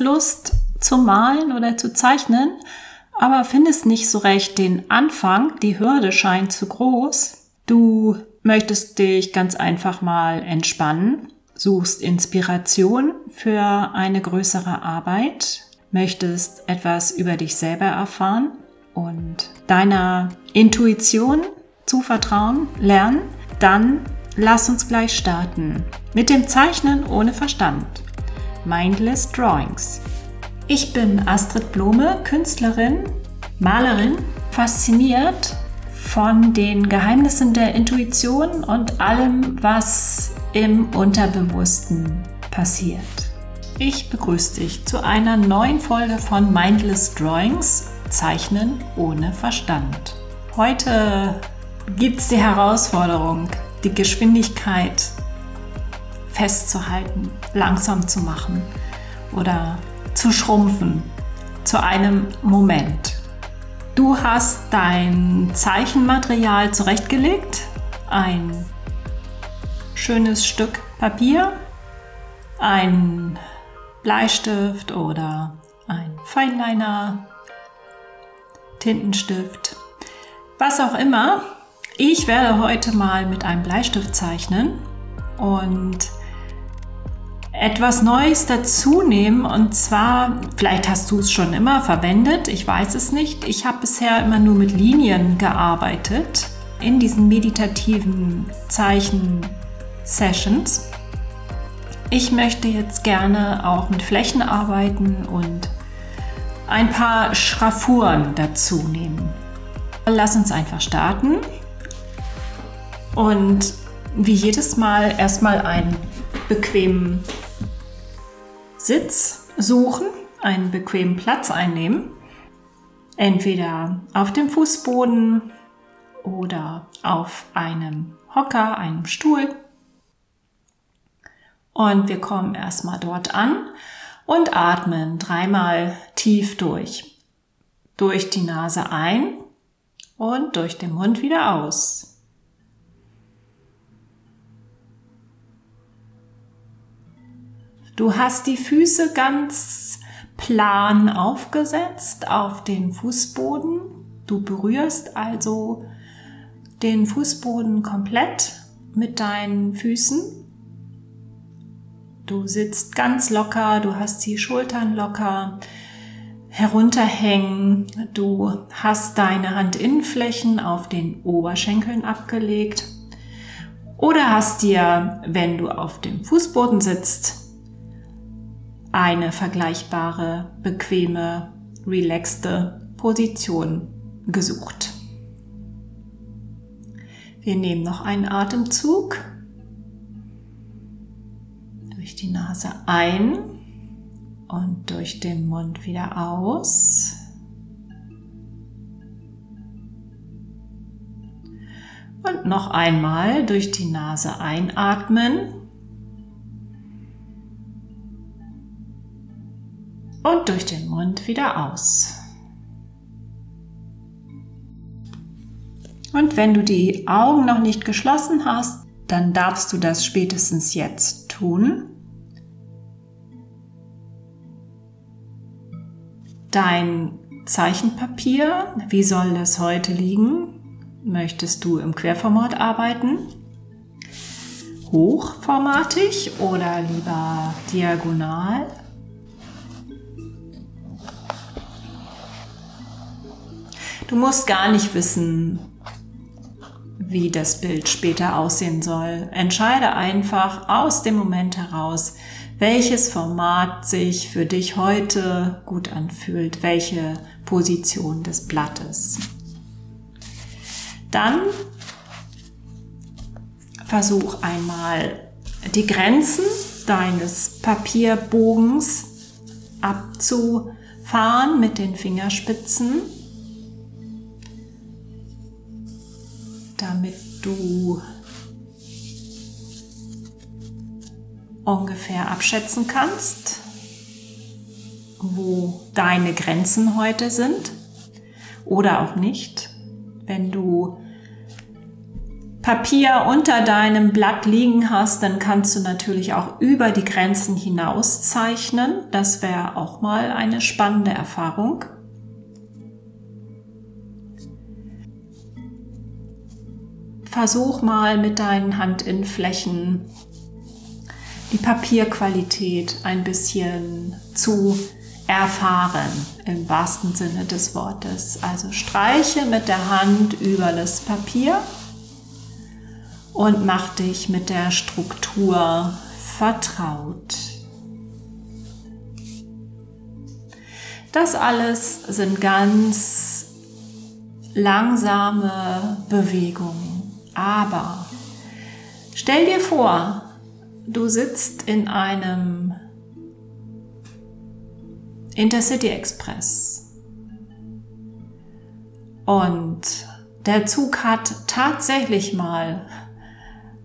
Lust zu malen oder zu zeichnen, aber findest nicht so recht den Anfang, die Hürde scheint zu groß. Du möchtest dich ganz einfach mal entspannen, suchst Inspiration für eine größere Arbeit, möchtest etwas über dich selber erfahren und deiner Intuition zuvertrauen, lernen, dann lass uns gleich starten mit dem Zeichnen ohne Verstand. Mindless Drawings. Ich bin Astrid Blome, Künstlerin, Malerin, fasziniert von den Geheimnissen der Intuition und allem, was im Unterbewussten passiert. Ich begrüße dich zu einer neuen Folge von Mindless Drawings, Zeichnen ohne Verstand. Heute gibt es die Herausforderung, die Geschwindigkeit festzuhalten, langsam zu machen oder zu schrumpfen zu einem Moment. Du hast dein Zeichenmaterial zurechtgelegt, ein schönes Stück Papier, ein Bleistift oder ein Feinliner, Tintenstift, was auch immer. Ich werde heute mal mit einem Bleistift zeichnen und etwas Neues dazu nehmen. Und zwar, vielleicht hast du es schon immer verwendet, ich weiß es nicht. Ich habe bisher immer nur mit Linien gearbeitet in diesen meditativen Zeichen-Sessions. Ich möchte jetzt gerne auch mit Flächen arbeiten und ein paar Schraffuren dazu nehmen. Lass uns einfach starten. Und wie jedes Mal erstmal einen bequemen Sitz suchen, einen bequemen Platz einnehmen. Entweder auf dem Fußboden oder auf einem Hocker, einem Stuhl. Und wir kommen erstmal dort an und atmen dreimal tief durch. Durch die Nase ein und durch den Mund wieder aus. Du hast die Füße ganz plan aufgesetzt auf den Fußboden. Du berührst also den Fußboden komplett mit deinen Füßen. Du sitzt ganz locker, du hast die Schultern locker herunterhängen. Du hast deine Handinnenflächen auf den Oberschenkeln abgelegt. Oder hast dir, wenn du auf dem Fußboden sitzt, eine vergleichbare, bequeme, relaxte Position gesucht. Wir nehmen noch einen Atemzug durch die Nase ein und durch den Mund wieder aus. Und noch einmal durch die Nase einatmen und durch den Mund wieder aus. Und wenn du die Augen noch nicht geschlossen hast, dann darfst du das spätestens jetzt tun. Dein Zeichenpapier, wie soll das heute liegen? Möchtest du im Querformat arbeiten? Hochformatig oder lieber diagonal? Du musst gar nicht wissen, wie das Bild später aussehen soll. Entscheide einfach aus dem Moment heraus, welches Format sich für dich heute gut anfühlt, welche Position des Blattes. Dann versuch einmal die Grenzen deines Papierbogens abzufahren mit den Fingerspitzen damit du ungefähr abschätzen kannst, wo deine Grenzen heute sind oder auch nicht. Wenn du Papier unter deinem Blatt liegen hast, dann kannst du natürlich auch über die Grenzen hinaus zeichnen. Das wäre auch mal eine spannende Erfahrung. Versuch mal mit deinen Handinnenflächen die Papierqualität ein bisschen zu erfahren im wahrsten Sinne des Wortes. Also streiche mit der Hand über das Papier und mach dich mit der Struktur vertraut. Das alles sind ganz langsame Bewegungen. Aber stell dir vor, du sitzt in einem Intercity Express und der Zug hat tatsächlich mal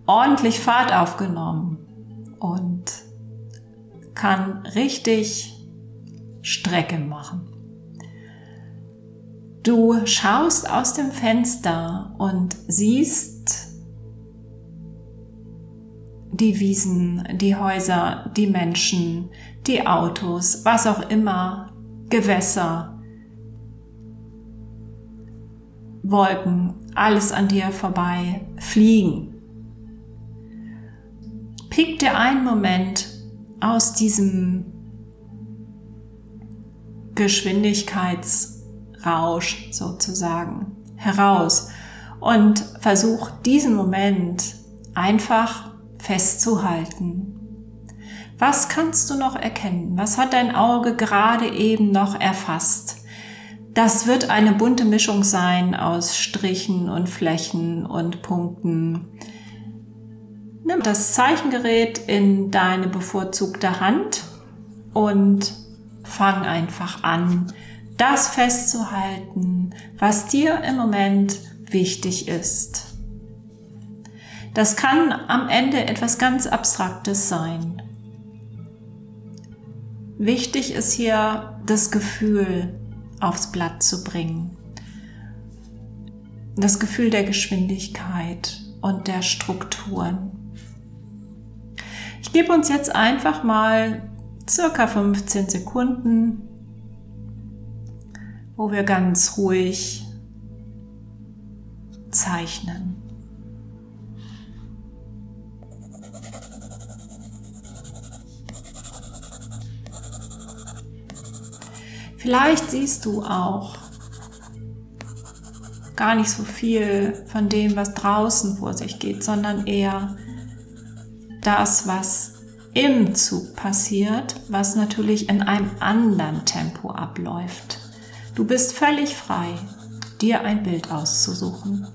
ordentlich Fahrt aufgenommen und kann richtig Strecke machen. Du schaust aus dem Fenster und siehst die Wiesen, die Häuser, die Menschen, die Autos, was auch immer, Gewässer, Wolken, alles an dir vorbei fliegen. Pick dir einen Moment aus diesem Geschwindigkeitsrausch sozusagen heraus und versuch diesen Moment einfach festzuhalten. Was kannst du noch erkennen? Was hat dein Auge gerade eben noch erfasst? Das wird eine bunte Mischung sein aus Strichen und Flächen und Punkten. Nimm das Zeichengerät in deine bevorzugte Hand und fang einfach an, das festzuhalten, was dir im Moment wichtig ist. Das kann am Ende etwas ganz Abstraktes sein. Wichtig ist hier das Gefühl aufs Blatt zu bringen. Das Gefühl der Geschwindigkeit und der Strukturen. Ich gebe uns jetzt einfach mal circa 15 Sekunden, wo wir ganz ruhig zeichnen. Vielleicht siehst du auch gar nicht so viel von dem, was draußen vor sich geht, sondern eher das, was im Zug passiert, was natürlich in einem anderen Tempo abläuft. Du bist völlig frei, dir ein Bild auszusuchen.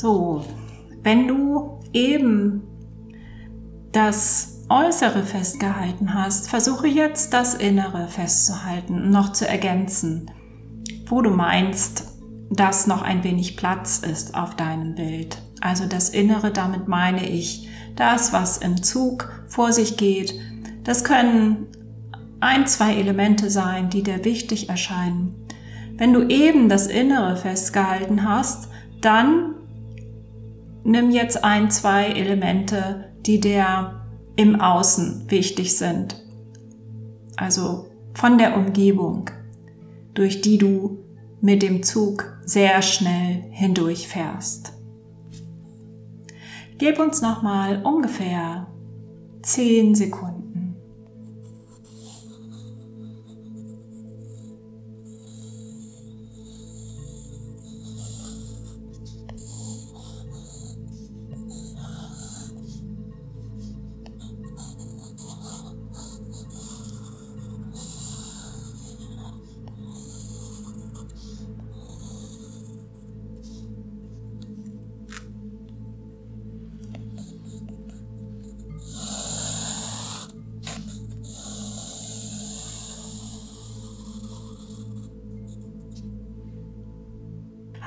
So, wenn du eben das Äußere festgehalten hast, versuche jetzt das Innere festzuhalten und noch zu ergänzen, wo du meinst, dass noch ein wenig Platz ist auf deinem Bild. Also das Innere, damit meine ich das, was im Zug vor sich geht. Das können ein, zwei Elemente sein, die dir wichtig erscheinen. Wenn du eben das Innere festgehalten hast, dann nimm jetzt ein, zwei Elemente, die dir im Außen wichtig sind. Also von der Umgebung, durch die du mit dem Zug sehr schnell hindurchfährst. Gib uns nochmal ungefähr 10 Sekunden.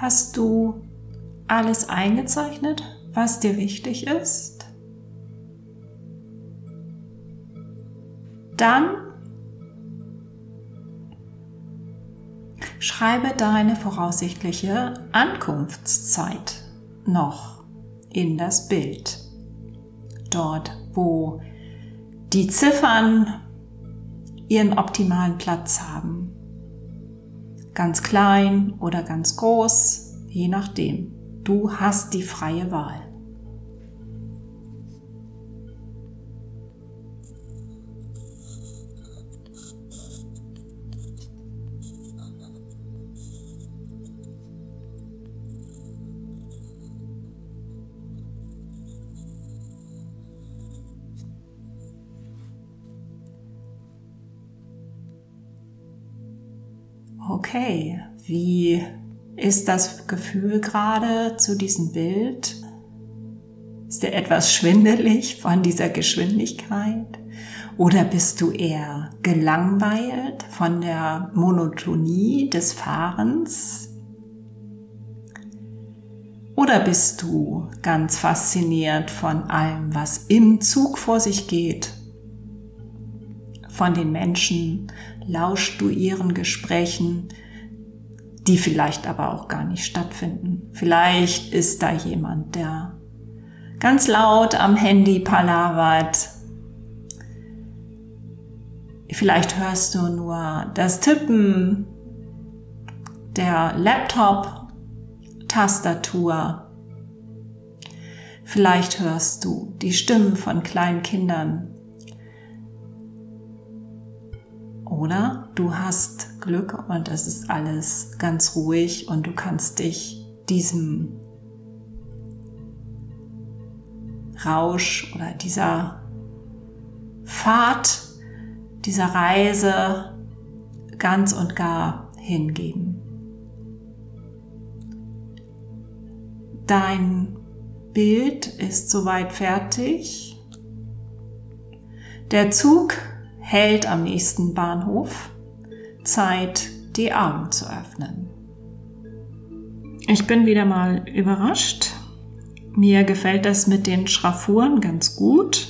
Hast du alles eingezeichnet, was dir wichtig ist? Dann schreibe deine voraussichtliche Ankunftszeit noch in das Bild. Dort, wo die Ziffern ihren optimalen Platz haben ganz klein oder ganz groß, je nachdem. Du hast die freie Wahl. Okay, wie ist das Gefühl gerade zu diesem Bild? Ist dir etwas schwindelig von dieser Geschwindigkeit? Oder bist du eher gelangweilt von der Monotonie des Fahrens? Oder bist du ganz fasziniert von allem, was im Zug vor sich geht? Von den Menschen, lauschst du ihren Gesprächen, die vielleicht aber auch gar nicht stattfinden. Vielleicht ist da jemand, der ganz laut am Handy palavert. Vielleicht hörst du nur das Tippen der Laptop-Tastatur. Vielleicht hörst du die Stimmen von kleinen Kindern. Oder du hast Glück und es ist alles ganz ruhig und du kannst dich diesem Rausch oder dieser Fahrt, dieser Reise ganz und gar hingeben. Dein Bild ist soweit fertig. Der Zug hält am nächsten Bahnhof. Zeit, die Augen zu öffnen. Ich bin wieder mal überrascht. Mir gefällt das mit den Schraffuren ganz gut.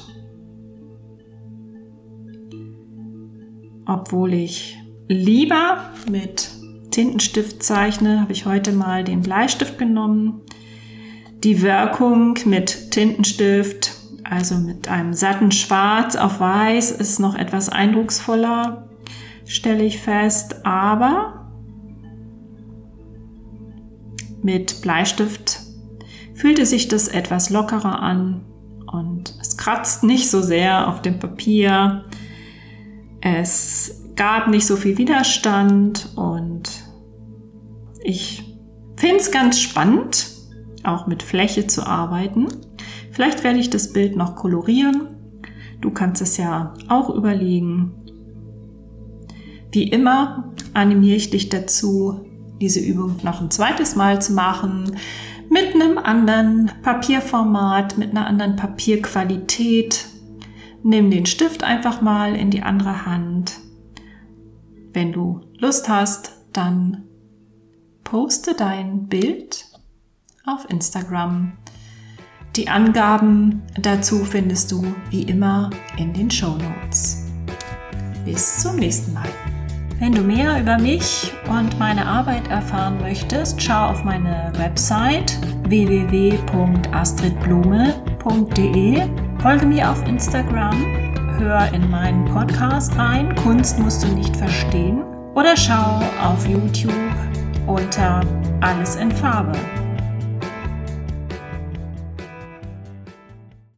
Obwohl ich lieber mit Tintenstift zeichne, habe ich heute mal den Bleistift genommen. Die Wirkung mit Tintenstift, also mit einem satten Schwarz auf Weiß, ist noch etwas eindrucksvoller stelle ich fest, aber mit Bleistift fühlte sich das etwas lockerer an und es kratzt nicht so sehr auf dem Papier. Es gab nicht so viel Widerstand und ich finde es ganz spannend, auch mit Fläche zu arbeiten. Vielleicht werde ich das Bild noch kolorieren. Du kannst es ja auch überlegen, wie immer animiere ich dich dazu, diese Übung noch ein zweites Mal zu machen, mit einem anderen Papierformat, mit einer anderen Papierqualität. Nimm den Stift einfach mal in die andere Hand. Wenn du Lust hast, dann poste dein Bild auf Instagram. Die Angaben dazu findest du wie immer in den Show Notes. Bis zum nächsten Mal. Wenn du mehr über mich und meine Arbeit erfahren möchtest, schau auf meine Website www.astridblume.de, folge mir auf Instagram, hör in meinen Podcast rein, Kunst musst du nicht verstehen, oder schau auf YouTube unter Alles in Farbe.